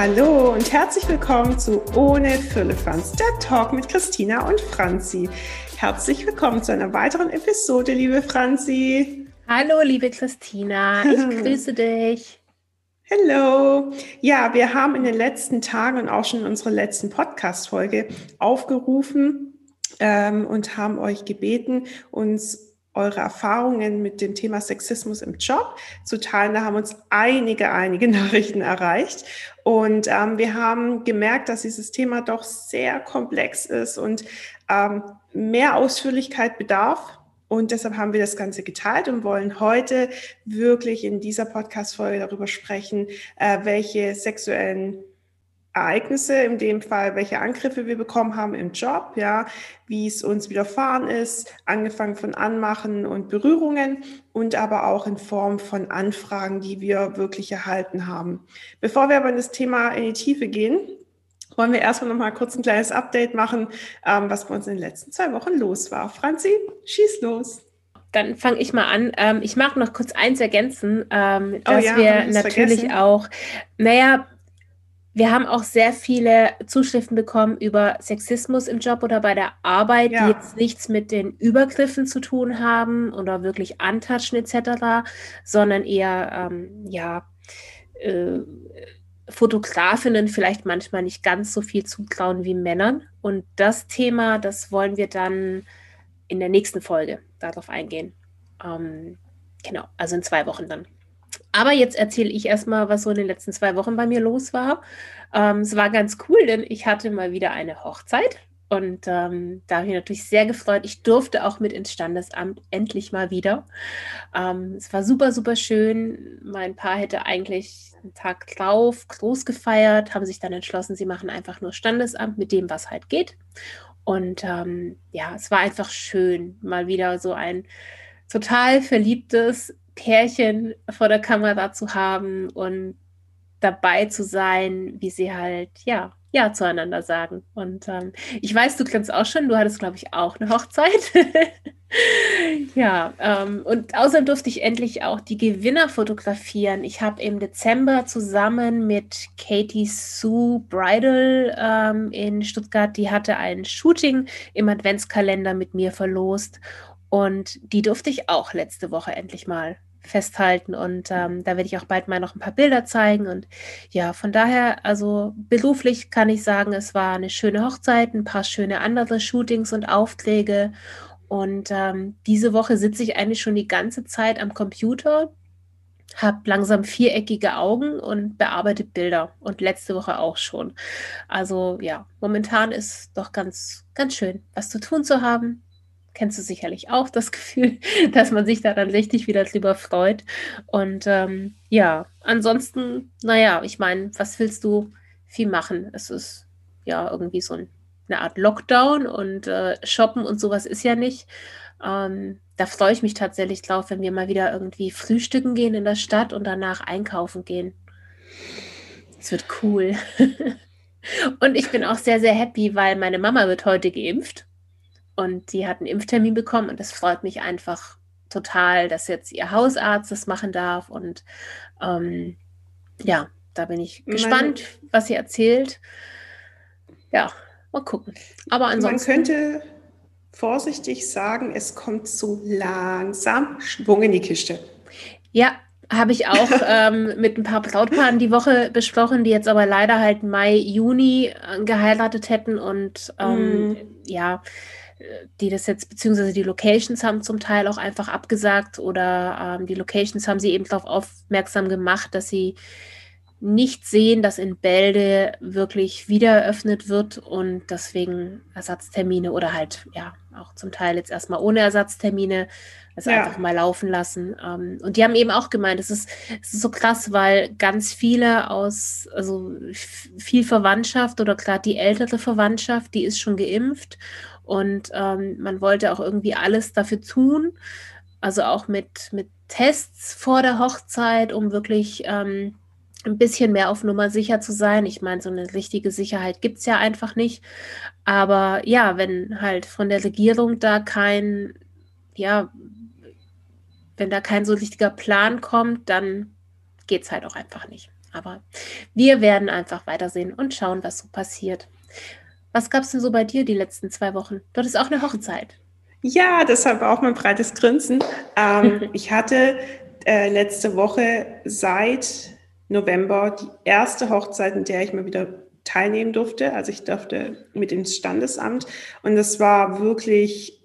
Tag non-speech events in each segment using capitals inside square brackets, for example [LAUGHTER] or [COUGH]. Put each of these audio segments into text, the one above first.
Hallo und herzlich willkommen zu Ohne Firlefanz, der Talk mit Christina und Franzi. Herzlich willkommen zu einer weiteren Episode, liebe Franzi. Hallo, liebe Christina, ich [LAUGHS] grüße dich. Hallo. Ja, wir haben in den letzten Tagen und auch schon in unserer letzten Podcast-Folge aufgerufen ähm, und haben euch gebeten, uns eure Erfahrungen mit dem Thema Sexismus im Job zu teilen. Da haben uns einige, einige [LAUGHS] Nachrichten erreicht. Und ähm, wir haben gemerkt, dass dieses Thema doch sehr komplex ist und ähm, mehr Ausführlichkeit bedarf. Und deshalb haben wir das Ganze geteilt und wollen heute wirklich in dieser Podcast-Folge darüber sprechen, äh, welche sexuellen Ereignisse, in dem Fall, welche Angriffe wir bekommen haben im Job, ja, wie es uns widerfahren ist, angefangen von Anmachen und Berührungen und aber auch in Form von Anfragen, die wir wirklich erhalten haben. Bevor wir aber in das Thema in die Tiefe gehen, wollen wir erstmal noch mal kurz ein kleines Update machen, ähm, was bei uns in den letzten zwei Wochen los war. Franzi, schieß los dann fange ich mal an. Ähm, ich mag noch kurz eins ergänzen, ähm, dass oh ja, wir natürlich vergessen? auch, naja, wir haben auch sehr viele Zuschriften bekommen über Sexismus im Job oder bei der Arbeit, ja. die jetzt nichts mit den Übergriffen zu tun haben oder wirklich antatschen etc., sondern eher, ähm, ja, äh, Fotografinnen vielleicht manchmal nicht ganz so viel zutrauen wie Männern. Und das Thema, das wollen wir dann in der nächsten Folge darauf eingehen. Ähm, genau, also in zwei Wochen dann. Aber jetzt erzähle ich erstmal, was so in den letzten zwei Wochen bei mir los war. Ähm, es war ganz cool, denn ich hatte mal wieder eine Hochzeit. Und ähm, da habe ich mich natürlich sehr gefreut. Ich durfte auch mit ins Standesamt endlich mal wieder. Ähm, es war super, super schön. Mein Paar hätte eigentlich einen Tag drauf groß gefeiert, haben sich dann entschlossen, sie machen einfach nur Standesamt mit dem, was halt geht. Und ähm, ja, es war einfach schön, mal wieder so ein total verliebtes Pärchen vor der Kamera zu haben und dabei zu sein, wie sie halt, ja, ja zueinander sagen. Und ähm, ich weiß, du kennst auch schon, du hattest, glaube ich, auch eine Hochzeit. [LAUGHS] ja, ähm, und außerdem durfte ich endlich auch die Gewinner fotografieren. Ich habe im Dezember zusammen mit Katie Sue Bridal ähm, in Stuttgart, die hatte ein Shooting im Adventskalender mit mir verlost. Und die durfte ich auch letzte Woche endlich mal festhalten. Und ähm, da werde ich auch bald mal noch ein paar Bilder zeigen. Und ja, von daher, also beruflich kann ich sagen, es war eine schöne Hochzeit, ein paar schöne andere Shootings und Aufträge. Und ähm, diese Woche sitze ich eigentlich schon die ganze Zeit am Computer, habe langsam viereckige Augen und bearbeite Bilder. Und letzte Woche auch schon. Also ja, momentan ist doch ganz, ganz schön, was zu tun zu haben kennst du sicherlich auch das [LAUGHS] Gefühl, dass man sich da dann richtig wieder drüber freut. Und ähm, ja, ansonsten, naja, ich meine, was willst du viel machen? Es ist ja irgendwie so ein, eine Art Lockdown und äh, Shoppen und sowas ist ja nicht. Ähm, da freue ich mich tatsächlich drauf, wenn wir mal wieder irgendwie frühstücken gehen in der Stadt und danach einkaufen gehen. Es wird cool. [LAUGHS] und ich bin auch sehr, sehr happy, weil meine Mama wird heute geimpft. Und die hat einen Impftermin bekommen und das freut mich einfach total, dass jetzt ihr Hausarzt das machen darf. Und ähm, ja, da bin ich gespannt, Man, was sie erzählt. Ja, mal gucken. Aber ansonsten. Man könnte vorsichtig sagen, es kommt so langsam Schwung in die Kiste. Ja, habe ich auch [LAUGHS] ähm, mit ein paar Brautpaaren die Woche besprochen, die jetzt aber leider halt Mai, Juni äh, geheiratet hätten und ähm, mm. ja, die das jetzt, beziehungsweise die Locations haben zum Teil auch einfach abgesagt oder ähm, die Locations haben sie eben darauf aufmerksam gemacht, dass sie nicht sehen, dass in Bälde wirklich wieder eröffnet wird und deswegen Ersatztermine oder halt ja auch zum Teil jetzt erstmal ohne Ersatztermine es ja. einfach mal laufen lassen. Ähm, und die haben eben auch gemeint, es ist, es ist so krass, weil ganz viele aus, also viel Verwandtschaft oder gerade die ältere Verwandtschaft, die ist schon geimpft und ähm, man wollte auch irgendwie alles dafür tun, also auch mit, mit Tests vor der Hochzeit, um wirklich ähm, ein bisschen mehr auf Nummer sicher zu sein. Ich meine, so eine richtige Sicherheit gibt es ja einfach nicht. Aber ja, wenn halt von der Regierung da kein, ja, wenn da kein so richtiger Plan kommt, dann geht es halt auch einfach nicht. Aber wir werden einfach weitersehen und schauen, was so passiert. Was gab es denn so bei dir die letzten zwei Wochen? Du hattest auch eine Hochzeit. Ja, deshalb auch mein breites Grinsen. Ähm, [LAUGHS] ich hatte äh, letzte Woche seit November die erste Hochzeit, in der ich mal wieder teilnehmen durfte. Also ich durfte mit ins Standesamt und das war wirklich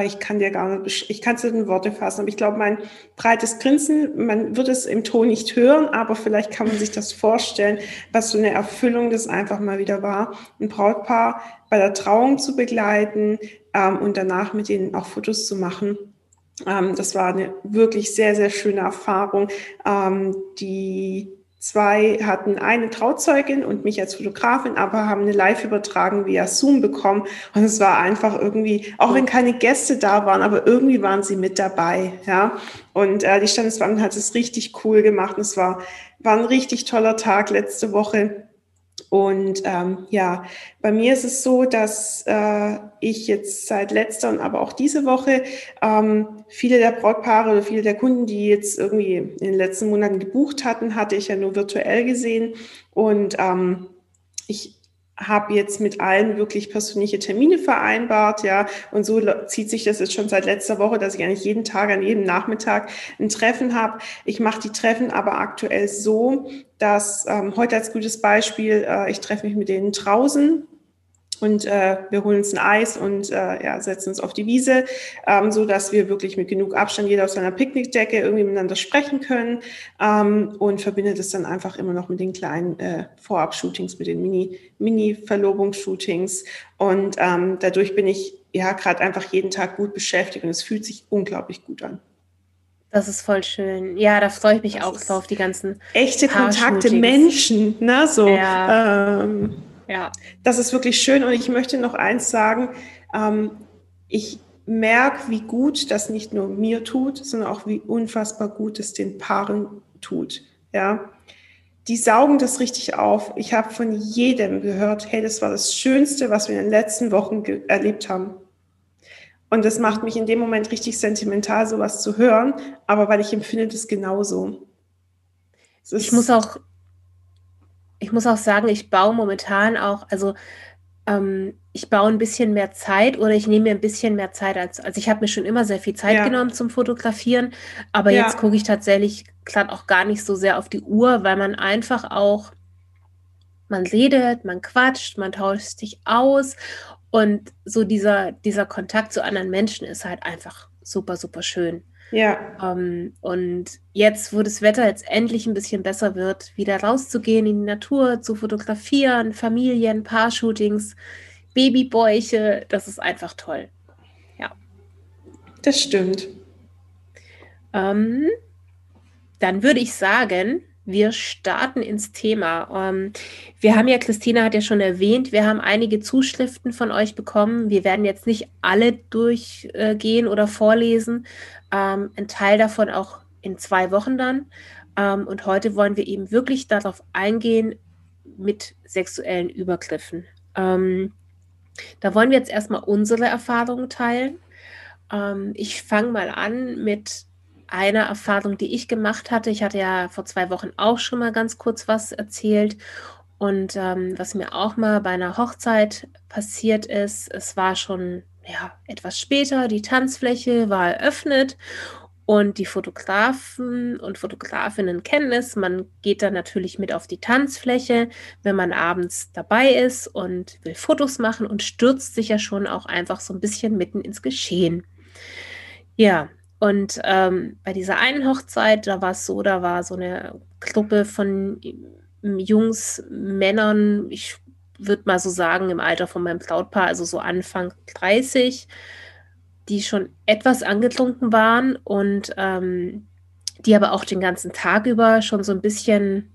ich kann dir gar nicht, ich kann es in Worte fassen, aber ich glaube, mein breites Grinsen, man wird es im Ton nicht hören, aber vielleicht kann man sich das vorstellen, was so eine Erfüllung das einfach mal wieder war, ein Brautpaar bei der Trauung zu begleiten ähm, und danach mit ihnen auch Fotos zu machen. Ähm, das war eine wirklich sehr, sehr schöne Erfahrung, ähm, die Zwei hatten eine Trauzeugin und mich als Fotografin, aber haben eine Live-Übertragung via Zoom bekommen. Und es war einfach irgendwie, auch wenn keine Gäste da waren, aber irgendwie waren sie mit dabei. Ja. Und äh, die Standesbeamtin hat es richtig cool gemacht. Und es war, war ein richtig toller Tag letzte Woche. Und ähm, ja, bei mir ist es so, dass äh, ich jetzt seit letzter und aber auch diese Woche ähm, viele der Brautpaare oder viele der Kunden, die jetzt irgendwie in den letzten Monaten gebucht hatten, hatte ich ja nur virtuell gesehen. Und ähm, ich habe jetzt mit allen wirklich persönliche Termine vereinbart, ja, und so zieht sich das jetzt schon seit letzter Woche, dass ich eigentlich jeden Tag an jedem Nachmittag ein Treffen habe. Ich mache die Treffen aber aktuell so, dass ähm, heute als gutes Beispiel, äh, ich treffe mich mit denen draußen und äh, wir holen uns ein Eis und äh, ja, setzen uns auf die Wiese, ähm, so dass wir wirklich mit genug Abstand jeder auf seiner Picknickdecke irgendwie miteinander sprechen können ähm, und verbindet es dann einfach immer noch mit den kleinen äh, Vorab-Shootings, mit den Mini, Mini-Verlobungsshootings und ähm, dadurch bin ich ja gerade einfach jeden Tag gut beschäftigt und es fühlt sich unglaublich gut an. Das ist voll schön. Ja, da freue ich mich das auch drauf, die ganzen echte Kontakte, Menschen, ne, so. Ja. Ähm, ja. Das ist wirklich schön. Und ich möchte noch eins sagen. Ähm, ich merke, wie gut das nicht nur mir tut, sondern auch wie unfassbar gut es den Paaren tut. Ja. Die saugen das richtig auf. Ich habe von jedem gehört, hey, das war das Schönste, was wir in den letzten Wochen erlebt haben. Und das macht mich in dem Moment richtig sentimental, sowas zu hören, aber weil ich empfinde das genauso. ich muss auch ich muss auch sagen, ich baue momentan auch, also ähm, ich baue ein bisschen mehr Zeit oder ich nehme mir ein bisschen mehr Zeit als, also ich habe mir schon immer sehr viel Zeit ja. genommen zum Fotografieren, aber ja. jetzt gucke ich tatsächlich gerade auch gar nicht so sehr auf die Uhr, weil man einfach auch, man redet, man quatscht, man tauscht sich aus und so dieser, dieser Kontakt zu anderen Menschen ist halt einfach super, super schön. Ja. Ähm, und jetzt, wo das Wetter jetzt endlich ein bisschen besser wird, wieder rauszugehen in die Natur, zu fotografieren, Familien, Paarshootings, Babybäuche, das ist einfach toll. Ja. Das stimmt. Ähm, dann würde ich sagen, wir starten ins Thema. Ähm, wir haben ja, Christina hat ja schon erwähnt, wir haben einige Zuschriften von euch bekommen. Wir werden jetzt nicht alle durchgehen oder vorlesen. Ähm, ein Teil davon auch in zwei Wochen dann. Ähm, und heute wollen wir eben wirklich darauf eingehen mit sexuellen Übergriffen. Da wollen wir jetzt erstmal unsere Erfahrungen teilen. Ich fange mal an mit eine Erfahrung, die ich gemacht hatte. Ich hatte ja vor zwei Wochen auch schon mal ganz kurz was erzählt. Und ähm, was mir auch mal bei einer Hochzeit passiert ist, es war schon ja, etwas später, die Tanzfläche war eröffnet und die Fotografen und Fotografinnen kennen es. Man geht dann natürlich mit auf die Tanzfläche, wenn man abends dabei ist und will Fotos machen und stürzt sich ja schon auch einfach so ein bisschen mitten ins Geschehen. Ja, und ähm, bei dieser einen Hochzeit, da war es so, da war so eine Gruppe von Jungs, Männern, ich würde mal so sagen, im Alter von meinem Brautpaar, also so Anfang 30, die schon etwas angetrunken waren und ähm, die aber auch den ganzen Tag über schon so ein bisschen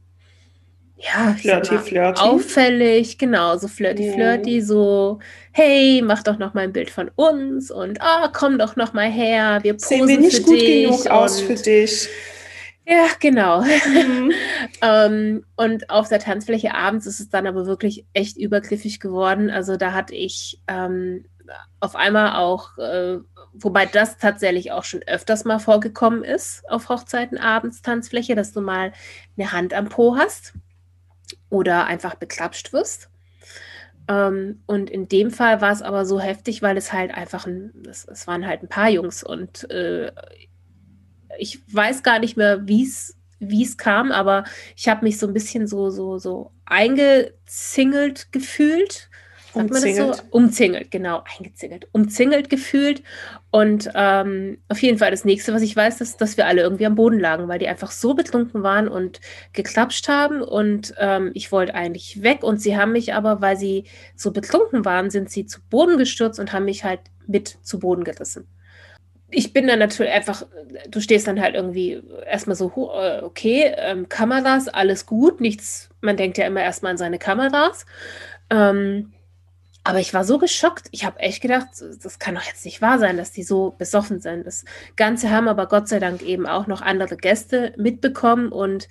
ja, flirty, mal, flirty. auffällig, genau, so flirty, flirty, so, hey, mach doch noch mal ein Bild von uns und ah, komm doch noch mal her, wir posen Sehen wir nicht gut dich genug aus für dich. Ja, genau. Mhm. [LAUGHS] ähm, und auf der Tanzfläche abends ist es dann aber wirklich echt übergriffig geworden. Also da hatte ich ähm, auf einmal auch, äh, wobei das tatsächlich auch schon öfters mal vorgekommen ist auf Hochzeiten abends Tanzfläche, dass du mal eine Hand am Po hast oder einfach beklapscht wirst. Ähm, und in dem Fall war es aber so heftig, weil es halt einfach ein, es, es waren halt ein paar Jungs und äh, ich weiß gar nicht mehr, wie es wie es kam, aber ich habe mich so ein bisschen so so so eingezingelt gefühlt Sagt umzingelt. man das so? Umzingelt, genau, eingezingelt, umzingelt gefühlt. Und ähm, auf jeden Fall das nächste, was ich weiß, ist, dass wir alle irgendwie am Boden lagen, weil die einfach so betrunken waren und geklapscht haben. Und ähm, ich wollte eigentlich weg. Und sie haben mich aber, weil sie so betrunken waren, sind sie zu Boden gestürzt und haben mich halt mit zu Boden gerissen ich bin dann natürlich einfach, du stehst dann halt irgendwie erstmal so, äh, okay, ähm, Kameras, alles gut, nichts, man denkt ja immer erstmal an seine Kameras. Ähm, aber ich war so geschockt. Ich habe echt gedacht, das kann doch jetzt nicht wahr sein, dass die so besoffen sind. Das Ganze haben aber Gott sei Dank eben auch noch andere Gäste mitbekommen und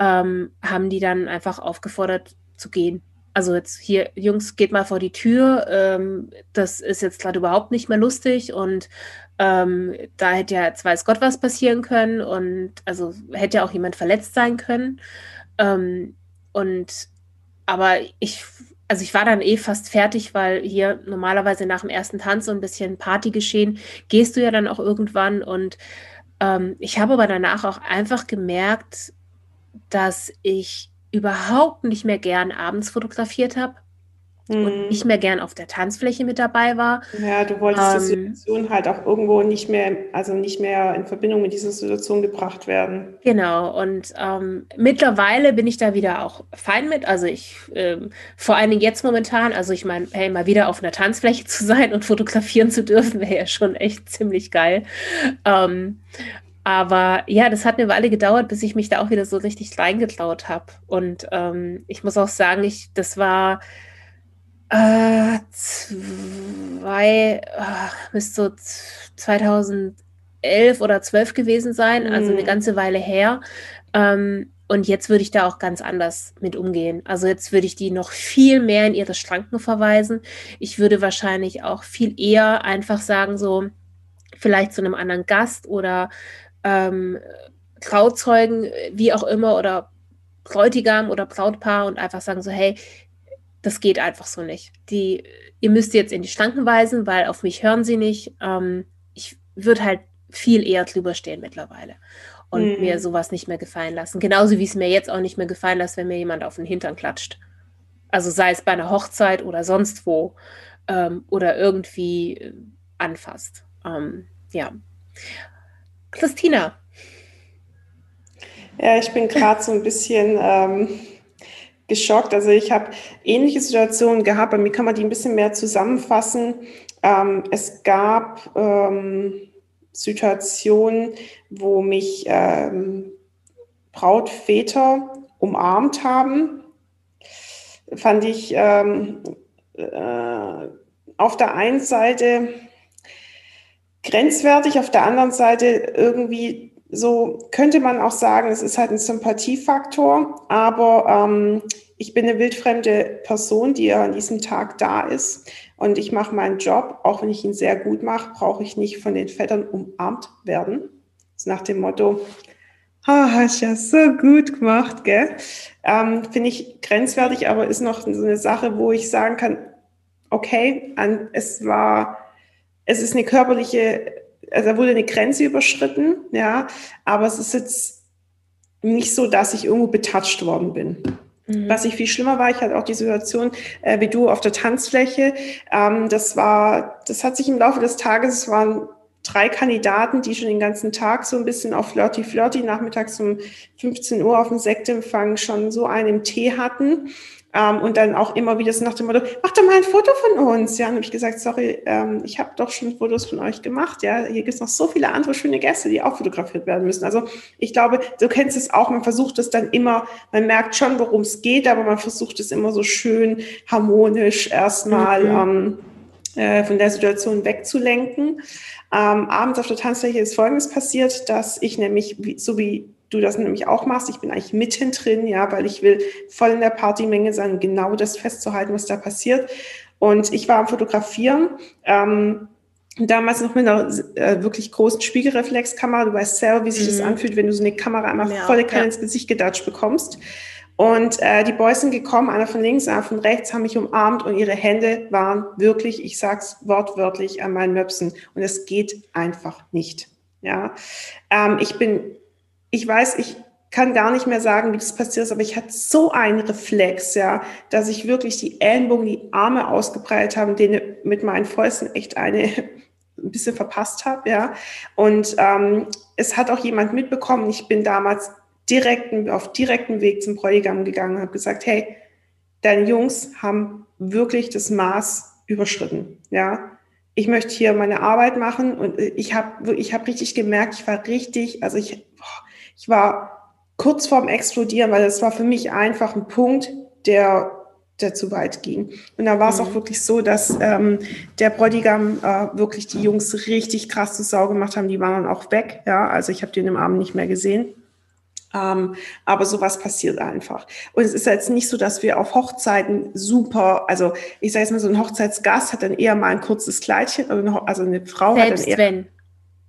ähm, haben die dann einfach aufgefordert zu gehen. Also jetzt hier, Jungs, geht mal vor die Tür. Ähm, das ist jetzt gerade überhaupt nicht mehr lustig und ähm, da hätte ja jetzt weiß Gott was passieren können und also hätte ja auch jemand verletzt sein können. Ähm, und aber ich also ich war dann eh fast fertig, weil hier normalerweise nach dem ersten Tanz so ein bisschen Party geschehen, gehst du ja dann auch irgendwann. Und ähm, ich habe aber danach auch einfach gemerkt, dass ich überhaupt nicht mehr gern abends fotografiert habe mhm. und nicht mehr gern auf der Tanzfläche mit dabei war. Ja, du wolltest ähm, die Situation halt auch irgendwo nicht mehr, also nicht mehr in Verbindung mit dieser Situation gebracht werden. Genau, und ähm, mittlerweile bin ich da wieder auch fein mit. Also ich, ähm, vor allen Dingen jetzt momentan, also ich meine, hey, mal wieder auf einer Tanzfläche zu sein und fotografieren zu dürfen, wäre ja schon echt ziemlich geil. Ähm, aber ja, das hat eine Weile gedauert, bis ich mich da auch wieder so richtig reingetraut habe. Und ähm, ich muss auch sagen, ich, das war äh, zwei, äh, müsste so 2011 oder 12 gewesen sein, also eine mhm. ganze Weile her. Ähm, und jetzt würde ich da auch ganz anders mit umgehen. Also jetzt würde ich die noch viel mehr in ihre Schranken verweisen. Ich würde wahrscheinlich auch viel eher einfach sagen, so vielleicht zu einem anderen Gast oder ähm, Trauzeugen, wie auch immer, oder Bräutigam oder Brautpaar und einfach sagen so, hey, das geht einfach so nicht. Die, ihr müsst jetzt in die Schranken weisen, weil auf mich hören sie nicht. Ähm, ich würde halt viel eher drüber stehen mittlerweile und mhm. mir sowas nicht mehr gefallen lassen. Genauso wie es mir jetzt auch nicht mehr gefallen lässt, wenn mir jemand auf den Hintern klatscht. Also sei es bei einer Hochzeit oder sonst wo ähm, oder irgendwie äh, anfasst. Ähm, ja. Christina. Ja, ich bin gerade so ein bisschen ähm, geschockt. Also ich habe ähnliche Situationen gehabt, bei mir kann man die ein bisschen mehr zusammenfassen. Ähm, es gab ähm, Situationen, wo mich ähm, Brautväter umarmt haben. Fand ich ähm, äh, auf der einen Seite grenzwertig, auf der anderen Seite irgendwie so könnte man auch sagen, es ist halt ein Sympathiefaktor, aber ähm, ich bin eine wildfremde Person, die ja an diesem Tag da ist und ich mache meinen Job, auch wenn ich ihn sehr gut mache, brauche ich nicht von den Vettern umarmt werden. Das ist nach dem Motto, ah, hast ja so gut gemacht, gell? Ähm, Finde ich grenzwertig, aber ist noch so eine Sache, wo ich sagen kann, okay, an, es war, es ist eine körperliche, also da wurde eine Grenze überschritten, ja, aber es ist jetzt nicht so, dass ich irgendwo betatscht worden bin. Mhm. Was ich viel schlimmer war, ich hatte auch die Situation äh, wie du auf der Tanzfläche. Ähm, das war, das hat sich im Laufe des Tages, es waren drei Kandidaten, die schon den ganzen Tag so ein bisschen auf Flirty Flirty nachmittags um 15 Uhr auf dem Sektempfang schon so einen Tee hatten. Ähm, und dann auch immer wieder so nach dem Motto, mach doch mal ein Foto von uns. Ja, und habe ich gesagt, sorry, ähm, ich habe doch schon Fotos von euch gemacht. Ja, hier gibt es noch so viele andere schöne Gäste, die auch fotografiert werden müssen. Also ich glaube, du kennst es auch, man versucht es dann immer, man merkt schon, worum es geht, aber man versucht es immer so schön harmonisch erstmal mhm. ähm, äh, von der Situation wegzulenken. Ähm, abends auf der Tanzfläche ist Folgendes passiert, dass ich nämlich, so wie du das nämlich auch machst. Ich bin eigentlich mittendrin, ja, weil ich will voll in der Partymenge sein, genau das festzuhalten, was da passiert. Und ich war am Fotografieren. Ähm, damals noch mit einer äh, wirklich großen Spiegelreflexkamera. Du weißt selber, wie sich mhm. das anfühlt, wenn du so eine Kamera einmal ja, volle Kanne ja. ins Gesicht gedatscht bekommst. Und äh, die Boys sind gekommen, einer von links, einer von rechts, haben mich umarmt und ihre Hände waren wirklich, ich sag's wortwörtlich, an meinen Möpsen. Und es geht einfach nicht. Ja, ähm, ich bin, ich weiß, ich kann gar nicht mehr sagen, wie das passiert ist, aber ich hatte so einen Reflex, ja, dass ich wirklich die Ellenbogen, die Arme ausgebreitet habe, denen mit meinen Fäusten echt eine [LAUGHS] ein bisschen verpasst habe, ja. Und ähm, es hat auch jemand mitbekommen. Ich bin damals direkten, auf direkten Weg zum Bräutigam gegangen und habe gesagt, hey, deine Jungs haben wirklich das Maß überschritten, ja. Ich möchte hier meine Arbeit machen und ich habe ich hab richtig gemerkt, ich war richtig, also ich, ich war kurz vorm Explodieren, weil das war für mich einfach ein Punkt, der der zu weit ging. Und da war es mhm. auch wirklich so, dass ähm, der Bräutigam äh, wirklich die Jungs richtig krass zu Sau gemacht haben. Die waren dann auch weg. Ja, also ich habe den im Abend nicht mehr gesehen. Ähm, aber sowas passiert einfach. Und es ist jetzt nicht so, dass wir auf Hochzeiten super, also ich sage jetzt mal, so ein Hochzeitsgast hat dann eher mal ein kurzes Kleidchen, also eine Frau Selbst hat dann eher. Wenn.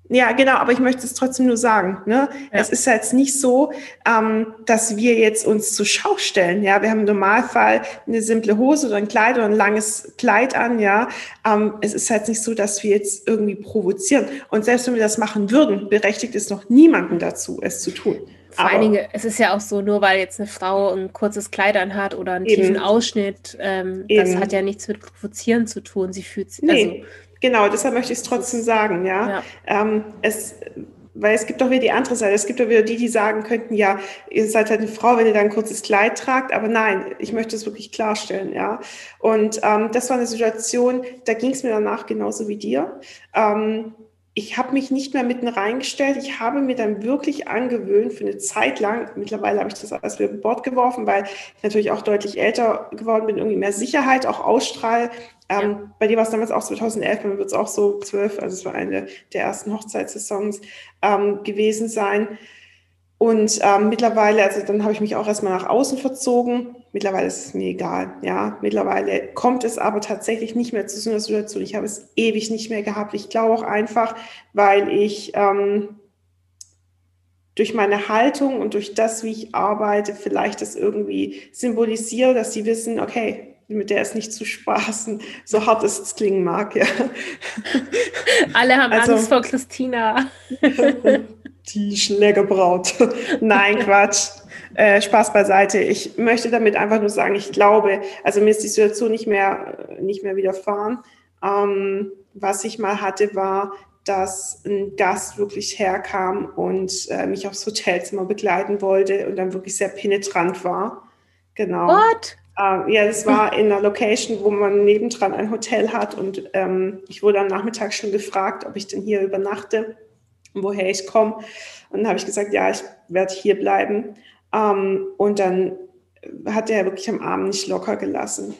Ja, genau, aber ich möchte es trotzdem nur sagen. Ne? Ja. Es ist jetzt nicht so, ähm, dass wir jetzt uns zur Schau stellen. Ja, wir haben im Normalfall eine simple Hose oder ein Kleid oder ein langes Kleid an. Ja, ähm, es ist halt nicht so, dass wir jetzt irgendwie provozieren. Und selbst wenn wir das machen würden, berechtigt es noch niemanden dazu, es zu tun. Vor allen Dingen, es ist ja auch so, nur weil jetzt eine Frau ein kurzes Kleid anhat oder einen eben. tiefen Ausschnitt, ähm, das hat ja nichts mit Provozieren zu tun. Sie fühlt sich. Nee. Also, Genau, deshalb möchte ich es trotzdem sagen, ja. ja. Ähm, es, weil es gibt doch wieder die andere Seite. Es gibt doch wieder die, die sagen könnten, ja, ihr seid halt eine Frau, wenn ihr da ein kurzes Kleid tragt. Aber nein, ich möchte es wirklich klarstellen, ja. Und ähm, das war eine Situation, da ging es mir danach genauso wie dir. Ähm, ich habe mich nicht mehr mitten reingestellt. Ich habe mir dann wirklich angewöhnt, für eine Zeit lang, mittlerweile habe ich das alles wieder über Bord geworfen, weil ich natürlich auch deutlich älter geworden bin, irgendwie mehr Sicherheit auch ausstrahle. Ähm, ja. Bei dir war es damals auch 2011, dann wird es auch so zwölf, also es war eine der ersten Hochzeitssaisons ähm, gewesen sein. Und ähm, mittlerweile, also dann habe ich mich auch erstmal nach außen verzogen. Mittlerweile ist es mir egal, ja. Mittlerweile kommt es aber tatsächlich nicht mehr zu so einer Situation. Ich habe es ewig nicht mehr gehabt. Ich glaube auch einfach, weil ich ähm, durch meine Haltung und durch das, wie ich arbeite, vielleicht das irgendwie symbolisiere, dass sie wissen, okay, mit der ist nicht zu spaßen, [LAUGHS] so hart es klingen mag, ja. Alle haben also, Angst vor Christina. [LAUGHS] die Schlägerbraut. [LAUGHS] Nein, Quatsch. Äh, Spaß beiseite. Ich möchte damit einfach nur sagen, ich glaube, also mir ist die Situation nicht mehr, nicht mehr widerfahren. Ähm, was ich mal hatte, war, dass ein Gast wirklich herkam und äh, mich aufs Hotelzimmer begleiten wollte und dann wirklich sehr penetrant war. Genau. What? Äh, ja, das war [LAUGHS] in einer Location, wo man nebendran ein Hotel hat und ähm, ich wurde am Nachmittag schon gefragt, ob ich denn hier übernachte woher ich komme. Und dann habe ich gesagt, ja, ich werde hier bleiben. Ähm, und dann hat er wirklich am Abend nicht locker gelassen.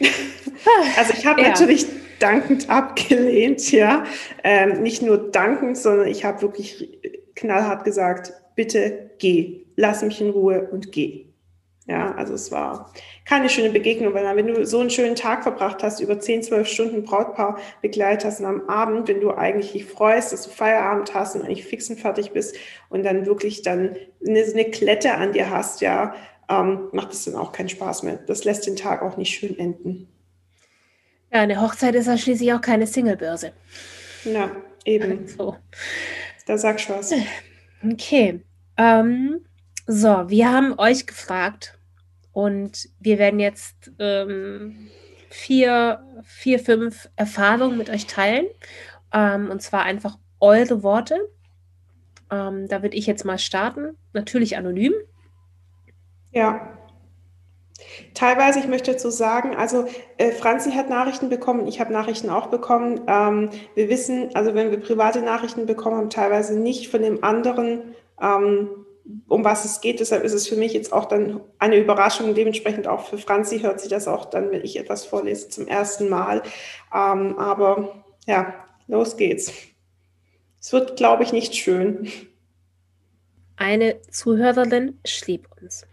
[LAUGHS] also ich habe ja. natürlich dankend abgelehnt, ja. Ähm, nicht nur dankend, sondern ich habe wirklich knallhart gesagt, bitte geh, lass mich in Ruhe und geh. Ja, also es war keine schöne Begegnung, weil dann, wenn du so einen schönen Tag verbracht hast, über 10, 12 Stunden Brautpaar begleitet hast und am Abend, wenn du eigentlich dich freust, dass du Feierabend hast und eigentlich fix und fertig bist und dann wirklich dann eine, eine Klette an dir hast, ja, ähm, macht es dann auch keinen Spaß mehr. Das lässt den Tag auch nicht schön enden. Ja, eine Hochzeit ist ja schließlich auch keine Singlebörse. Ja, eben. So. Da sagst du was. Okay. Ähm, so, wir haben euch gefragt und wir werden jetzt ähm, vier, vier, fünf Erfahrungen mit euch teilen. Ähm, und zwar einfach eure Worte. Ähm, da würde ich jetzt mal starten. Natürlich anonym. Ja. Teilweise, ich möchte dazu sagen, also äh, Franzi hat Nachrichten bekommen, ich habe Nachrichten auch bekommen. Ähm, wir wissen, also wenn wir private Nachrichten bekommen, haben teilweise nicht von dem anderen ähm, um was es geht. Deshalb ist es für mich jetzt auch dann eine Überraschung. Dementsprechend auch für Franzi hört sie das auch dann, wenn ich etwas vorlese, zum ersten Mal. Ähm, aber ja, los geht's. Es wird, glaube ich, nicht schön. Eine Zuhörerin schrieb uns.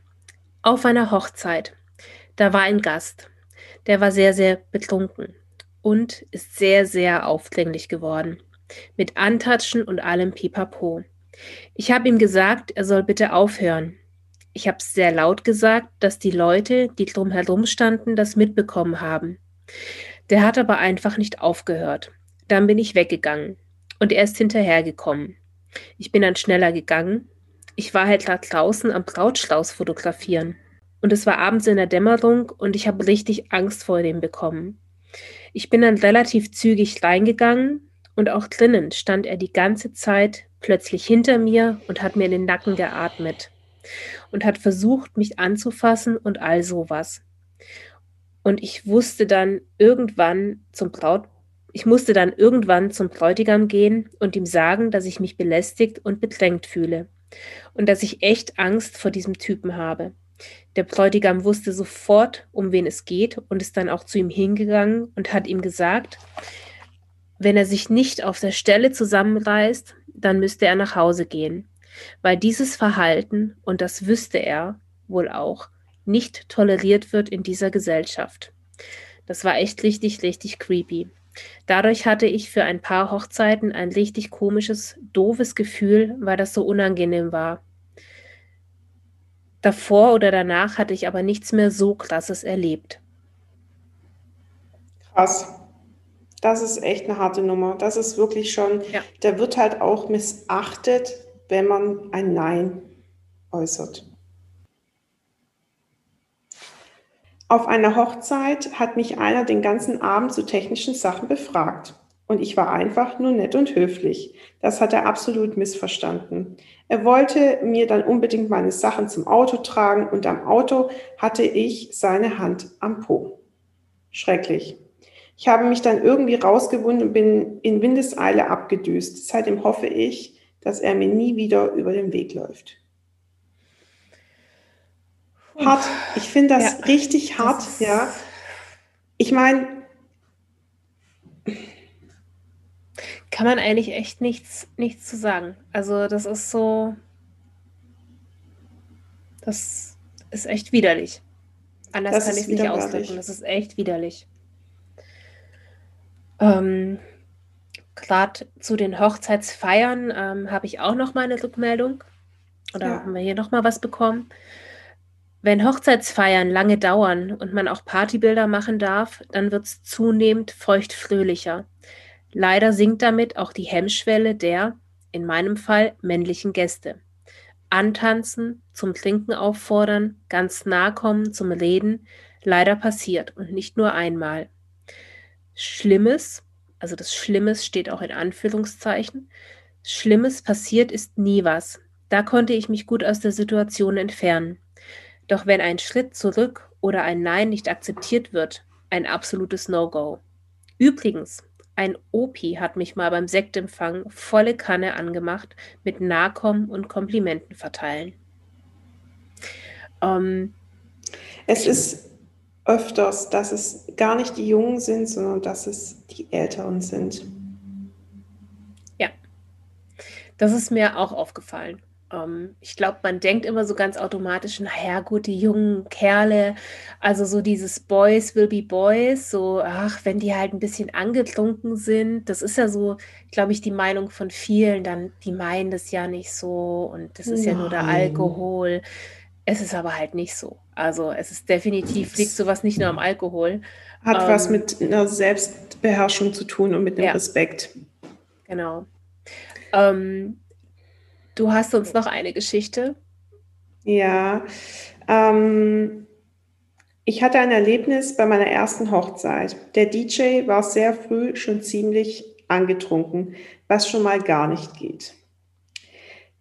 Auf einer Hochzeit. Da war ein Gast, der war sehr, sehr betrunken und ist sehr, sehr aufdringlich geworden. Mit Antatschen und allem Pipapo. Ich habe ihm gesagt, er soll bitte aufhören. Ich habe sehr laut gesagt, dass die Leute, die drumherum standen, das mitbekommen haben. Der hat aber einfach nicht aufgehört. Dann bin ich weggegangen und er ist hinterhergekommen. Ich bin dann schneller gegangen. Ich war halt gerade draußen am Brautschlaus fotografieren. Und es war abends in der Dämmerung und ich habe richtig Angst vor dem bekommen. Ich bin dann relativ zügig reingegangen und auch drinnen stand er die ganze Zeit plötzlich hinter mir und hat mir in den Nacken geatmet und hat versucht, mich anzufassen und all sowas. Und ich wusste dann irgendwann zum Braut, ich musste dann irgendwann zum Bräutigam gehen und ihm sagen, dass ich mich belästigt und bedrängt fühle und dass ich echt Angst vor diesem Typen habe. Der Bräutigam wusste sofort, um wen es geht und ist dann auch zu ihm hingegangen und hat ihm gesagt, wenn er sich nicht auf der Stelle zusammenreißt, dann müsste er nach Hause gehen, weil dieses Verhalten, und das wüsste er wohl auch, nicht toleriert wird in dieser Gesellschaft. Das war echt richtig, richtig creepy. Dadurch hatte ich für ein paar Hochzeiten ein richtig komisches, doofes Gefühl, weil das so unangenehm war. Davor oder danach hatte ich aber nichts mehr so krasses erlebt. Krass. Das ist echt eine harte Nummer. Das ist wirklich schon, ja. der wird halt auch missachtet, wenn man ein Nein äußert. Auf einer Hochzeit hat mich einer den ganzen Abend zu technischen Sachen befragt. Und ich war einfach nur nett und höflich. Das hat er absolut missverstanden. Er wollte mir dann unbedingt meine Sachen zum Auto tragen und am Auto hatte ich seine Hand am Po. Schrecklich. Ich habe mich dann irgendwie rausgewunden und bin in Windeseile abgedüst. Seitdem hoffe ich, dass er mir nie wieder über den Weg läuft. Hart. Ich finde das ja. richtig hart, das ja. Ich meine, kann man eigentlich echt nichts, nichts zu sagen. Also das ist so, das ist echt widerlich. Anders das kann ich es nicht ausdrücken. Das ist echt widerlich. Ähm, Gerade zu den Hochzeitsfeiern ähm, habe ich auch noch mal eine Rückmeldung. Oder ja. haben wir hier noch mal was bekommen? Wenn Hochzeitsfeiern lange dauern und man auch Partybilder machen darf, dann wird es zunehmend feuchtfröhlicher. Leider sinkt damit auch die Hemmschwelle der, in meinem Fall, männlichen Gäste. Antanzen, zum Trinken auffordern, ganz nah kommen zum Reden, leider passiert und nicht nur einmal. Schlimmes, also das Schlimmes steht auch in Anführungszeichen, Schlimmes passiert ist nie was. Da konnte ich mich gut aus der Situation entfernen. Doch wenn ein Schritt zurück oder ein Nein nicht akzeptiert wird, ein absolutes No-Go. Übrigens, ein Opi hat mich mal beim Sektempfang volle Kanne angemacht mit Nahkommen und Komplimenten verteilen. Ähm, es ist öfters, dass es gar nicht die Jungen sind, sondern dass es die Älteren sind. Ja, das ist mir auch aufgefallen. Ähm, ich glaube, man denkt immer so ganz automatisch, naja, gut, die jungen Kerle, also so dieses Boys will be Boys, so, ach, wenn die halt ein bisschen angetrunken sind, das ist ja so, glaube ich, die Meinung von vielen, dann, die meinen das ja nicht so und das ist Nein. ja nur der Alkohol. Es ist aber halt nicht so. Also es ist definitiv, liegt sowas nicht nur am Alkohol. Hat ähm, was mit einer Selbstbeherrschung zu tun und mit dem ja, Respekt. Genau. Ähm, du hast uns noch eine Geschichte. Ja. Ähm, ich hatte ein Erlebnis bei meiner ersten Hochzeit. Der DJ war sehr früh schon ziemlich angetrunken, was schon mal gar nicht geht.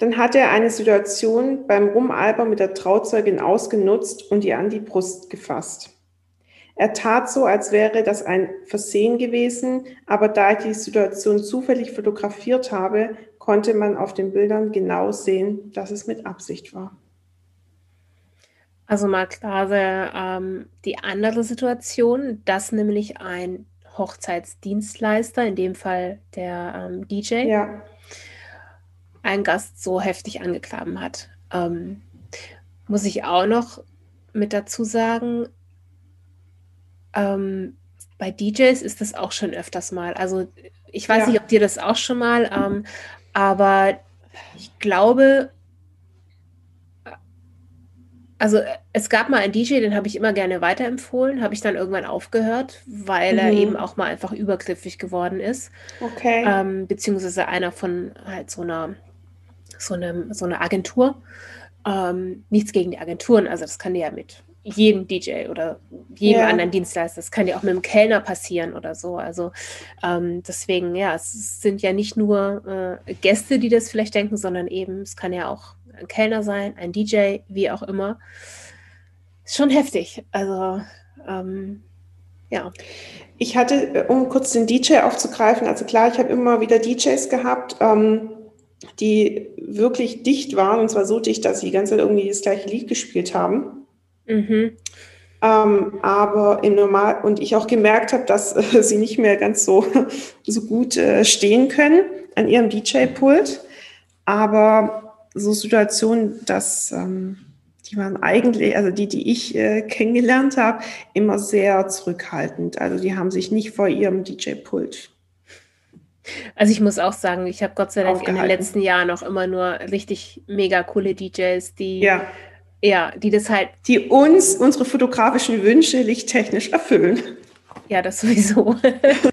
Dann hat er eine Situation beim Rumalbern mit der Trauzeugin ausgenutzt und ihr an die Brust gefasst. Er tat so, als wäre das ein Versehen gewesen, aber da ich die Situation zufällig fotografiert habe, konnte man auf den Bildern genau sehen, dass es mit Absicht war. Also mal klar, ähm, die andere Situation, dass nämlich ein Hochzeitsdienstleister, in dem Fall der ähm, DJ, ja einen Gast so heftig angeklagen hat. Ähm, muss ich auch noch mit dazu sagen, ähm, bei DJs ist das auch schon öfters mal. Also ich weiß ja. nicht, ob dir das auch schon mal, ähm, aber ich glaube, also es gab mal einen DJ, den habe ich immer gerne weiterempfohlen, habe ich dann irgendwann aufgehört, weil mhm. er eben auch mal einfach übergriffig geworden ist. Okay. Ähm, beziehungsweise einer von halt so einer so eine, so eine Agentur. Ähm, nichts gegen die Agenturen, also das kann ja mit jedem DJ oder jedem ja. anderen Dienstleister. Das kann ja auch mit dem Kellner passieren oder so. Also ähm, deswegen, ja, es sind ja nicht nur äh, Gäste, die das vielleicht denken, sondern eben, es kann ja auch ein Kellner sein, ein DJ, wie auch immer. Ist schon heftig. Also ähm, ja. Ich hatte, um kurz den DJ aufzugreifen, also klar, ich habe immer wieder DJs gehabt. Ähm, die wirklich dicht waren, und zwar so dicht, dass sie die ganze Zeit irgendwie das gleiche Lied gespielt haben. Mhm. Ähm, aber im Normal und ich auch gemerkt habe, dass äh, [LAUGHS] sie nicht mehr ganz so, [LAUGHS] so gut äh, stehen können an ihrem DJ-Pult. Aber so Situationen, dass ähm, die waren eigentlich, also die, die ich äh, kennengelernt habe, immer sehr zurückhaltend. Also die haben sich nicht vor ihrem DJ-Pult also ich muss auch sagen, ich habe Gott sei Dank in den letzten Jahren auch immer nur richtig mega coole DJs, die ja. ja, die das halt. Die uns unsere fotografischen Wünsche lichttechnisch erfüllen. Ja, das sowieso.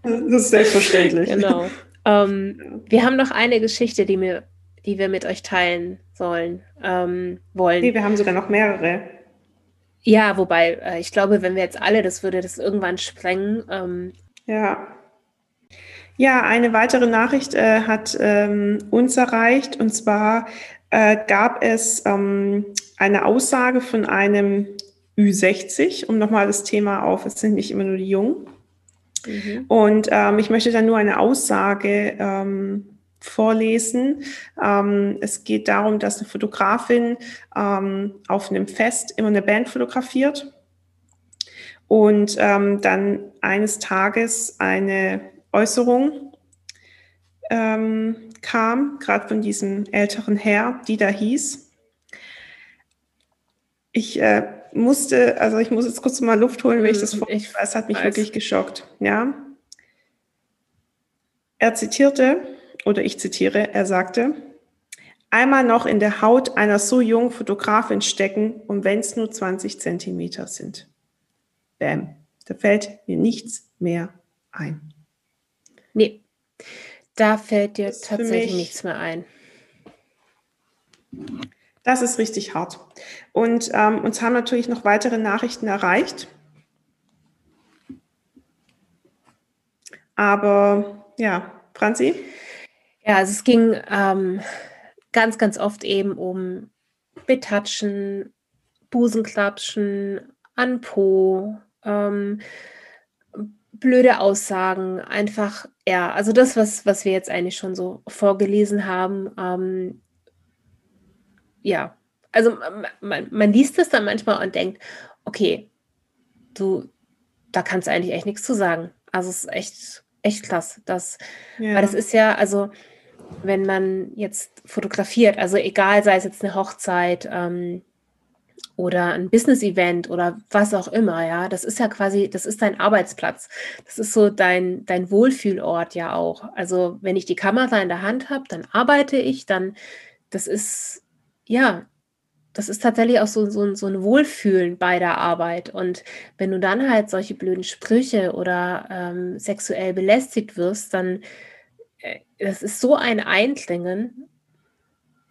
das ist selbstverständlich. Genau. Ähm, wir haben noch eine Geschichte, die, mir, die wir mit euch teilen sollen, ähm, wollen. Nee, wir haben sogar noch mehrere. Ja, wobei, äh, ich glaube, wenn wir jetzt alle, das würde das irgendwann sprengen. Ähm, ja. Ja, eine weitere Nachricht äh, hat ähm, uns erreicht und zwar äh, gab es ähm, eine Aussage von einem Ü60, um nochmal das Thema auf, es sind nicht immer nur die Jungen. Mhm. Und ähm, ich möchte dann nur eine Aussage ähm, vorlesen. Ähm, es geht darum, dass eine Fotografin ähm, auf einem Fest immer eine Band fotografiert und ähm, dann eines Tages eine Äußerung ähm, kam, gerade von diesem älteren Herr, die da hieß. Ich äh, musste, also ich muss jetzt kurz mal Luft holen, wenn ich das vor, ich es hat mich weiß. wirklich geschockt. Ja. Er zitierte, oder ich zitiere, er sagte, einmal noch in der Haut einer so jungen Fotografin stecken, und wenn es nur 20 Zentimeter sind. Bäm, da fällt mir nichts mehr ein. Nee, da fällt dir tatsächlich nichts mehr ein. Das ist richtig hart. Und ähm, uns haben natürlich noch weitere Nachrichten erreicht. Aber ja, Franzi? Ja, also es ging ähm, ganz, ganz oft eben um Betatschen, Busenklatschen, an Po, ähm, blöde Aussagen, einfach, ja, also das, was, was wir jetzt eigentlich schon so vorgelesen haben, ähm, ja, also man, man liest es dann manchmal und denkt, okay, du, da kannst du eigentlich echt nichts zu sagen. Also es ist echt, echt krass. Das, ja. Weil das ist ja, also wenn man jetzt fotografiert, also egal, sei es jetzt eine Hochzeit, ähm, oder ein Business-Event oder was auch immer, ja, das ist ja quasi, das ist dein Arbeitsplatz. Das ist so dein, dein Wohlfühlort ja auch. Also wenn ich die Kamera in der Hand habe, dann arbeite ich, dann, das ist, ja, das ist tatsächlich auch so, so, so ein Wohlfühlen bei der Arbeit. Und wenn du dann halt solche blöden Sprüche oder ähm, sexuell belästigt wirst, dann, äh, das ist so ein Eindringen,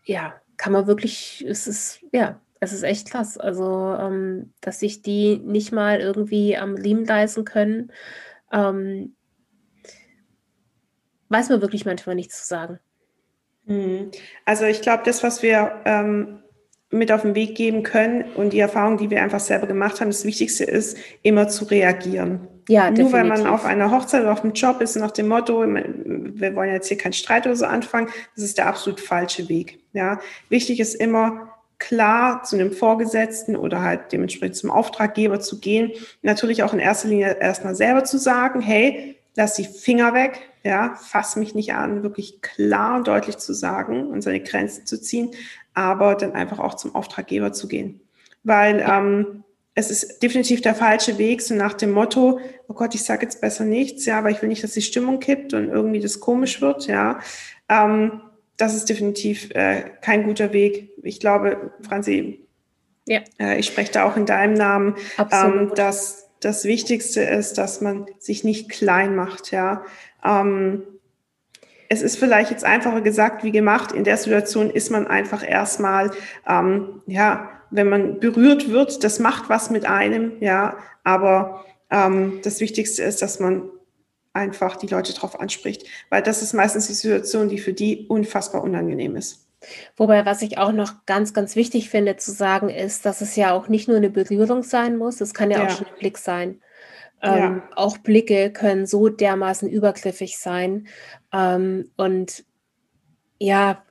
ja, kann man wirklich, es ist, ja, es ist echt krass. Also, ähm, dass sich die nicht mal irgendwie am Riemen leisten können, ähm, weiß man wirklich manchmal nichts zu sagen. Mhm. Also ich glaube, das, was wir ähm, mit auf den Weg geben können und die Erfahrung, die wir einfach selber gemacht haben, das Wichtigste ist, immer zu reagieren. Ja, Nur weil man auf einer Hochzeit oder auf einem Job ist, nach dem Motto, wir wollen jetzt hier keinen Streit oder so anfangen, das ist der absolut falsche Weg. Ja, wichtig ist immer, klar zu einem Vorgesetzten oder halt dementsprechend zum Auftraggeber zu gehen. Natürlich auch in erster Linie erstmal selber zu sagen, hey, lass die Finger weg, ja, fass mich nicht an, wirklich klar und deutlich zu sagen und seine Grenzen zu ziehen, aber dann einfach auch zum Auftraggeber zu gehen. Weil ähm, es ist definitiv der falsche Weg, so nach dem Motto, oh Gott, ich sage jetzt besser nichts, ja, aber ich will nicht, dass die Stimmung kippt und irgendwie das komisch wird, ja. Ähm, das ist definitiv äh, kein guter Weg. Ich glaube, Franzi, ja. äh, ich spreche da auch in deinem Namen, ähm, dass das Wichtigste ist, dass man sich nicht klein macht, ja. Ähm, es ist vielleicht jetzt einfacher gesagt wie gemacht. In der Situation ist man einfach erstmal, ähm, ja, wenn man berührt wird, das macht was mit einem, ja, aber ähm, das Wichtigste ist, dass man einfach die Leute darauf anspricht, weil das ist meistens die Situation, die für die unfassbar unangenehm ist. Wobei, was ich auch noch ganz, ganz wichtig finde zu sagen, ist, dass es ja auch nicht nur eine Berührung sein muss, es kann ja, ja. auch schon ein Blick sein. Ähm, ja. Auch Blicke können so dermaßen übergriffig sein. Ähm, und ja,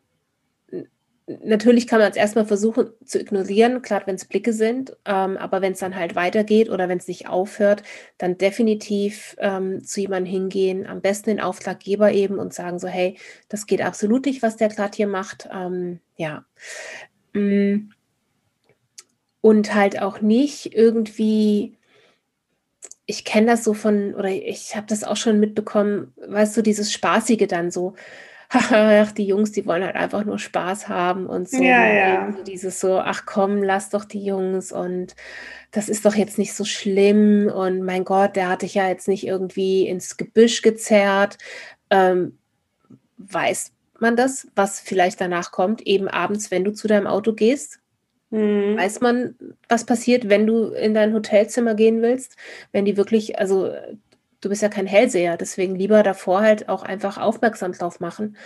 natürlich kann man es erstmal versuchen zu ignorieren, gerade wenn es Blicke sind, ähm, aber wenn es dann halt weitergeht oder wenn es nicht aufhört, dann definitiv ähm, zu jemandem hingehen, am besten den Auftraggeber eben und sagen so, hey, das geht absolut nicht, was der gerade hier macht. Ähm, ja. Mm. Und halt auch nicht irgendwie ich kenne das so von, oder ich habe das auch schon mitbekommen, weißt du, dieses Spaßige dann so, [LAUGHS] ach, die Jungs, die wollen halt einfach nur Spaß haben und so. Ja, ja. So dieses so, ach komm, lass doch die Jungs und das ist doch jetzt nicht so schlimm und mein Gott, der hat dich ja jetzt nicht irgendwie ins Gebüsch gezerrt. Ähm, weiß man das, was vielleicht danach kommt, eben abends, wenn du zu deinem Auto gehst? Mhm. Weiß man, was passiert, wenn du in dein Hotelzimmer gehen willst? Wenn die wirklich, also du bist ja kein Hellseher, deswegen lieber davor halt auch einfach aufmerksam drauf machen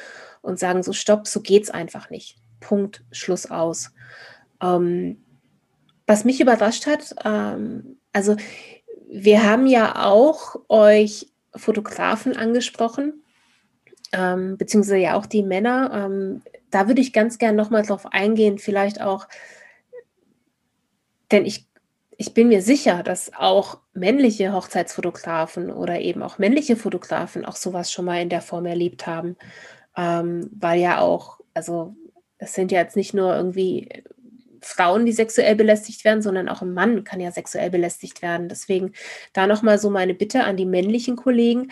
und sagen so, stopp, so geht's einfach nicht. Punkt, Schluss aus. Ähm, was mich überrascht hat, ähm, also wir haben ja auch euch Fotografen angesprochen, ähm, beziehungsweise ja auch die Männer. Ähm, da würde ich ganz gern nochmal drauf eingehen, vielleicht auch, denn ich, ich bin mir sicher, dass auch männliche Hochzeitsfotografen oder eben auch männliche Fotografen auch sowas schon mal in der Form erlebt haben. Ähm, weil ja auch, also es sind ja jetzt nicht nur irgendwie Frauen, die sexuell belästigt werden, sondern auch ein Mann kann ja sexuell belästigt werden. Deswegen da nochmal so meine Bitte an die männlichen Kollegen.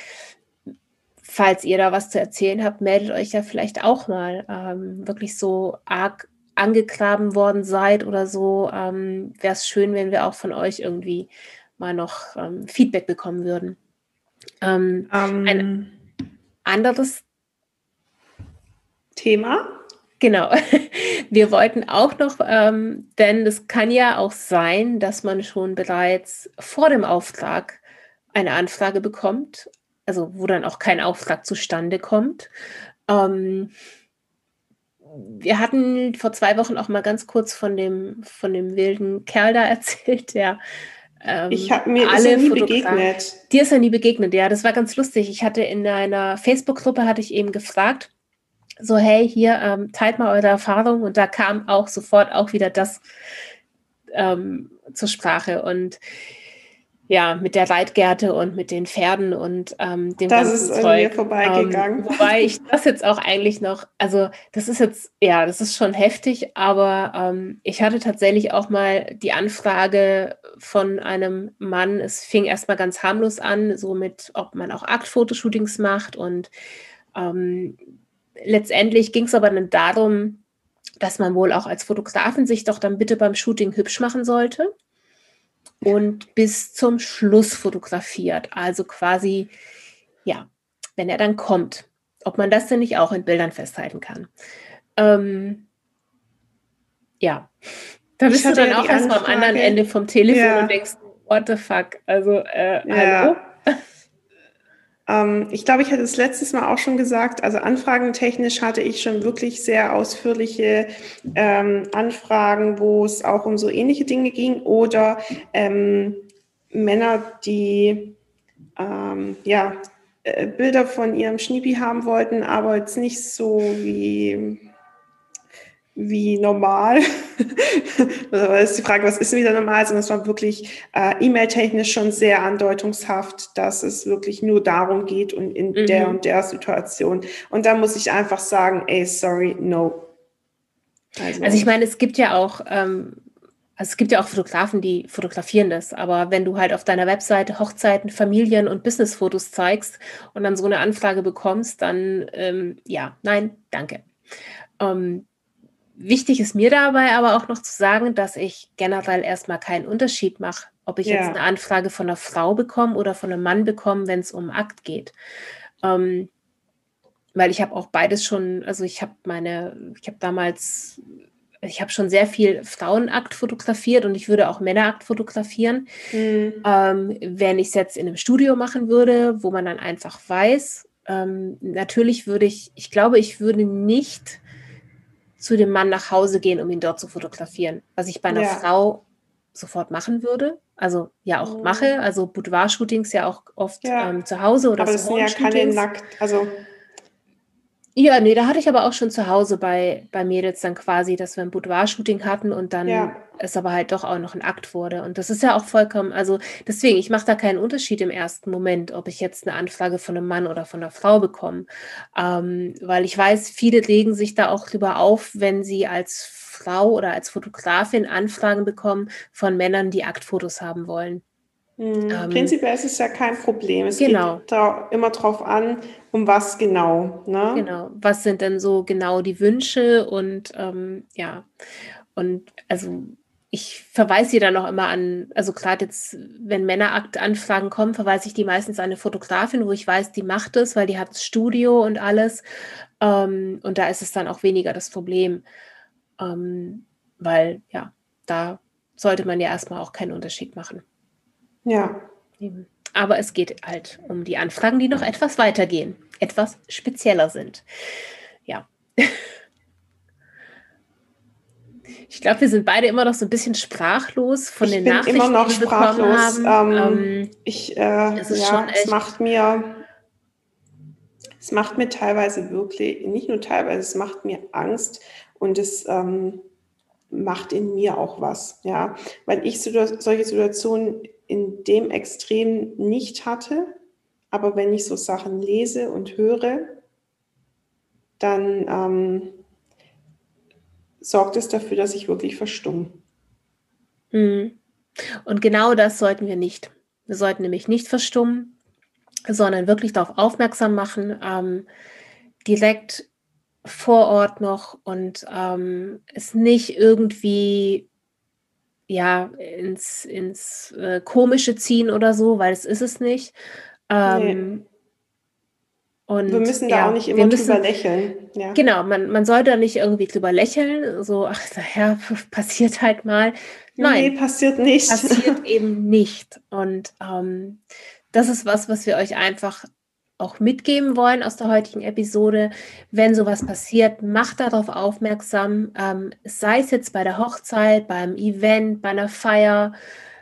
Falls ihr da was zu erzählen habt, meldet euch ja vielleicht auch mal. Ähm, wirklich so arg angegraben worden seid oder so, ähm, wäre es schön, wenn wir auch von euch irgendwie mal noch ähm, Feedback bekommen würden. Ähm, ein ähm. anderes Thema. Genau. [LAUGHS] Wir wollten auch noch, ähm, denn es kann ja auch sein, dass man schon bereits vor dem Auftrag eine Anfrage bekommt, also wo dann auch kein Auftrag zustande kommt. Ähm, wir hatten vor zwei Wochen auch mal ganz kurz von dem, von dem wilden Kerl da [LAUGHS] erzählt, der ähm, ich habe mir alle ist nie begegnet. Dir ist er nie begegnet, ja. Das war ganz lustig. Ich hatte in einer Facebook-Gruppe hatte ich eben gefragt, so hey, hier ähm, teilt mal eure Erfahrung und da kam auch sofort auch wieder das ähm, zur Sprache und ja, mit der Reitgerte und mit den Pferden und ähm, dem das ganzen ist Zeug. mir vorbeigegangen. Ähm, wobei ich das jetzt auch eigentlich noch, also das ist jetzt, ja, das ist schon heftig, aber ähm, ich hatte tatsächlich auch mal die Anfrage von einem Mann, es fing erstmal ganz harmlos an, so mit, ob man auch Aktfotoshootings macht und ähm, letztendlich ging es aber dann darum, dass man wohl auch als Fotografin sich doch dann bitte beim Shooting hübsch machen sollte und bis zum Schluss fotografiert. Also quasi, ja, wenn er dann kommt, ob man das denn nicht auch in Bildern festhalten kann. Ähm, ja, da bist du dann ja auch erstmal am anderen Ende vom Telefon ja. und denkst, what the fuck? Also, äh, ja. hallo? Ähm, ich glaube, ich hatte es letztes Mal auch schon gesagt, also anfragentechnisch hatte ich schon wirklich sehr ausführliche ähm, Anfragen, wo es auch um so ähnliche Dinge ging oder ähm, Männer, die ähm, ja, äh, Bilder von ihrem Schniepi haben wollten, aber jetzt nicht so wie wie normal. [LAUGHS] das ist die Frage, was ist wieder normal? Sondern es war wirklich äh, E-Mail-technisch schon sehr andeutungshaft, dass es wirklich nur darum geht und in mhm. der und der Situation. Und da muss ich einfach sagen, ey, sorry, no. Also, also ich meine, es gibt ja auch, ähm, also es gibt ja auch Fotografen, die fotografieren das, aber wenn du halt auf deiner Webseite Hochzeiten, Familien und Businessfotos zeigst und dann so eine Anfrage bekommst, dann ähm, ja, nein, danke. Ähm, wichtig ist mir dabei aber auch noch zu sagen, dass ich generell erstmal keinen Unterschied mache, ob ich ja. jetzt eine Anfrage von einer Frau bekomme oder von einem Mann bekomme, wenn es um Akt geht. Ähm, weil ich habe auch beides schon, also ich habe meine, ich habe damals ich habe schon sehr viel Frauenakt fotografiert und ich würde auch Männerakt fotografieren. Mhm. Ähm, wenn ich es jetzt in einem Studio machen würde, wo man dann einfach weiß, ähm, natürlich würde ich, ich glaube, ich würde nicht zu dem Mann nach Hause gehen, um ihn dort zu fotografieren, was ich bei einer ja. Frau sofort machen würde. Also ja auch mhm. mache, also Boudoir-Shootings ja auch oft ja. Ähm, zu Hause oder Aber das sind ja keine nackt, also ja, nee, da hatte ich aber auch schon zu Hause bei, bei Mädels dann quasi, dass wir ein Boudoir-Shooting hatten und dann ja. es aber halt doch auch noch ein Akt wurde. Und das ist ja auch vollkommen, also deswegen, ich mache da keinen Unterschied im ersten Moment, ob ich jetzt eine Anfrage von einem Mann oder von einer Frau bekomme. Ähm, weil ich weiß, viele legen sich da auch drüber auf, wenn sie als Frau oder als Fotografin Anfragen bekommen von Männern, die Aktfotos haben wollen. Mhm. Ähm, Prinzipiell ist es ja kein Problem. Es genau. geht da immer darauf an, um was genau. Ne? Genau. Was sind denn so genau die Wünsche und ähm, ja, und also ich verweise sie dann auch immer an, also gerade jetzt, wenn Männeraktanfragen kommen, verweise ich die meistens an eine Fotografin, wo ich weiß, die macht es, weil die hat das Studio und alles. Ähm, und da ist es dann auch weniger das Problem. Ähm, weil ja, da sollte man ja erstmal auch keinen Unterschied machen. Ja. Aber es geht halt um die Anfragen, die noch etwas weitergehen, etwas spezieller sind. Ja. [LAUGHS] Ich glaube, wir sind beide immer noch so ein bisschen sprachlos von ich den bin Nachrichten, immer noch sprachlos. Ähm, ähm, ich, äh, ja, es macht mir, es macht mir teilweise wirklich, nicht nur teilweise, es macht mir Angst und es ähm, macht in mir auch was, ja, weil ich so, solche Situationen in dem Extrem nicht hatte. Aber wenn ich so Sachen lese und höre, dann ähm, sorgt es dafür, dass ich wirklich verstumme. Mhm. Und genau das sollten wir nicht. Wir sollten nämlich nicht verstummen, sondern wirklich darauf aufmerksam machen, ähm, direkt vor Ort noch und ähm, es nicht irgendwie ja, ins, ins äh, Komische ziehen oder so, weil es ist es nicht. Ähm, nee. Und, wir müssen da ja, auch nicht immer müssen, drüber lächeln. Ja. Genau, man, man soll da nicht irgendwie drüber lächeln, so, [LAUGHS] ach, daher passiert halt mal. Nein, nee, passiert nicht. Passiert [LAUGHS] eben nicht. Und ähm, das ist was, was wir euch einfach auch mitgeben wollen aus der heutigen Episode. Wenn sowas passiert, macht darauf aufmerksam, ähm, sei es jetzt bei der Hochzeit, beim Event, bei einer Feier,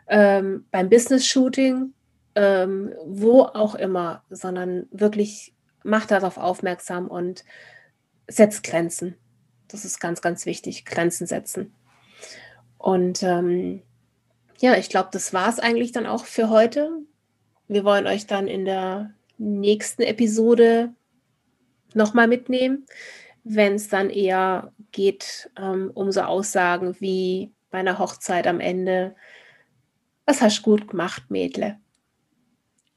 ähm, beim Business-Shooting, ähm, wo auch immer, sondern wirklich macht darauf aufmerksam und setzt Grenzen. Das ist ganz, ganz wichtig, Grenzen setzen. Und ähm, ja, ich glaube, das war es eigentlich dann auch für heute. Wir wollen euch dann in der nächsten Episode nochmal mitnehmen, wenn es dann eher geht ähm, um so Aussagen wie bei einer Hochzeit am Ende, was hast du gut gemacht, Mädle?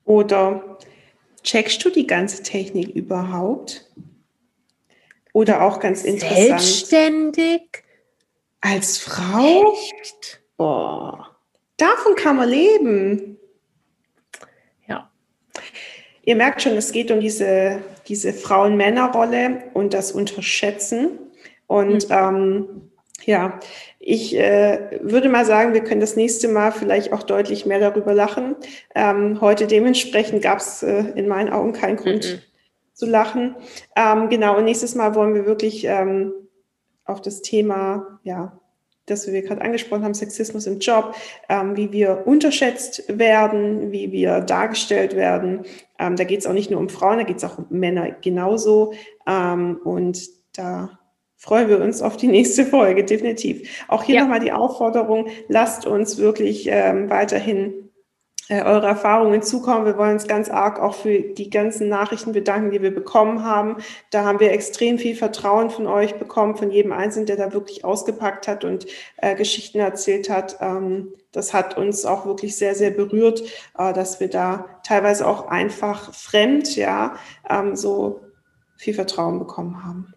Oder checkst du die ganze Technik überhaupt? Oder auch ganz interessant. Selbstständig? Als Frau? Echt? Boah. Davon kann man leben. Ihr merkt schon, es geht um diese, diese Frauen-Männer-Rolle und das Unterschätzen. Und mhm. ähm, ja, ich äh, würde mal sagen, wir können das nächste Mal vielleicht auch deutlich mehr darüber lachen. Ähm, heute dementsprechend gab es äh, in meinen Augen keinen Grund mhm. zu lachen. Ähm, genau, und nächstes Mal wollen wir wirklich ähm, auf das Thema ja, das wir gerade angesprochen haben, Sexismus im Job, ähm, wie wir unterschätzt werden, wie wir dargestellt werden. Ähm, da geht es auch nicht nur um Frauen, da geht es auch um Männer genauso. Ähm, und da freuen wir uns auf die nächste Folge, definitiv. Auch hier ja. nochmal die Aufforderung, lasst uns wirklich ähm, weiterhin eure Erfahrungen zukommen. Wir wollen uns ganz arg auch für die ganzen Nachrichten bedanken, die wir bekommen haben. Da haben wir extrem viel Vertrauen von euch bekommen, von jedem Einzelnen, der da wirklich ausgepackt hat und äh, Geschichten erzählt hat. Ähm, das hat uns auch wirklich sehr, sehr berührt, äh, dass wir da teilweise auch einfach fremd, ja, ähm, so viel Vertrauen bekommen haben.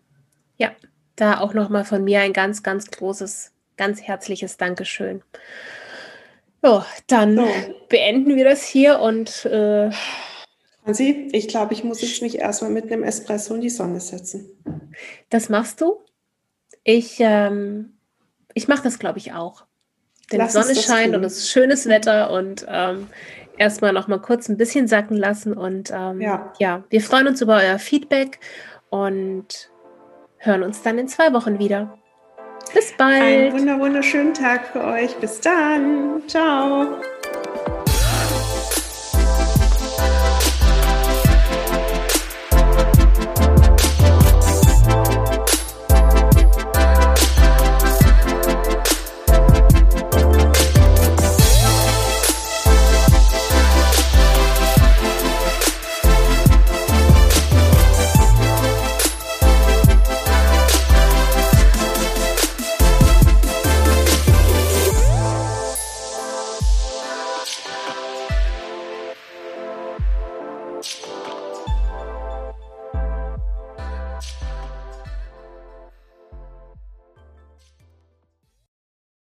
Ja, da auch nochmal von mir ein ganz, ganz großes, ganz herzliches Dankeschön. Ja, dann so. beenden wir das hier und äh, Franzi, ich glaube, ich muss jetzt mich erstmal mit einem Espresso in die Sonne setzen. Das machst du? Ich, ähm, ich mache das, glaube ich, auch. Denn Lass die Sonne scheint und es ist schönes Wetter und ähm, erstmal noch mal kurz ein bisschen sacken lassen. Und ähm, ja. ja, wir freuen uns über euer Feedback und hören uns dann in zwei Wochen wieder. Bis bald. Einen wunderschönen Tag für euch. Bis dann. Ciao.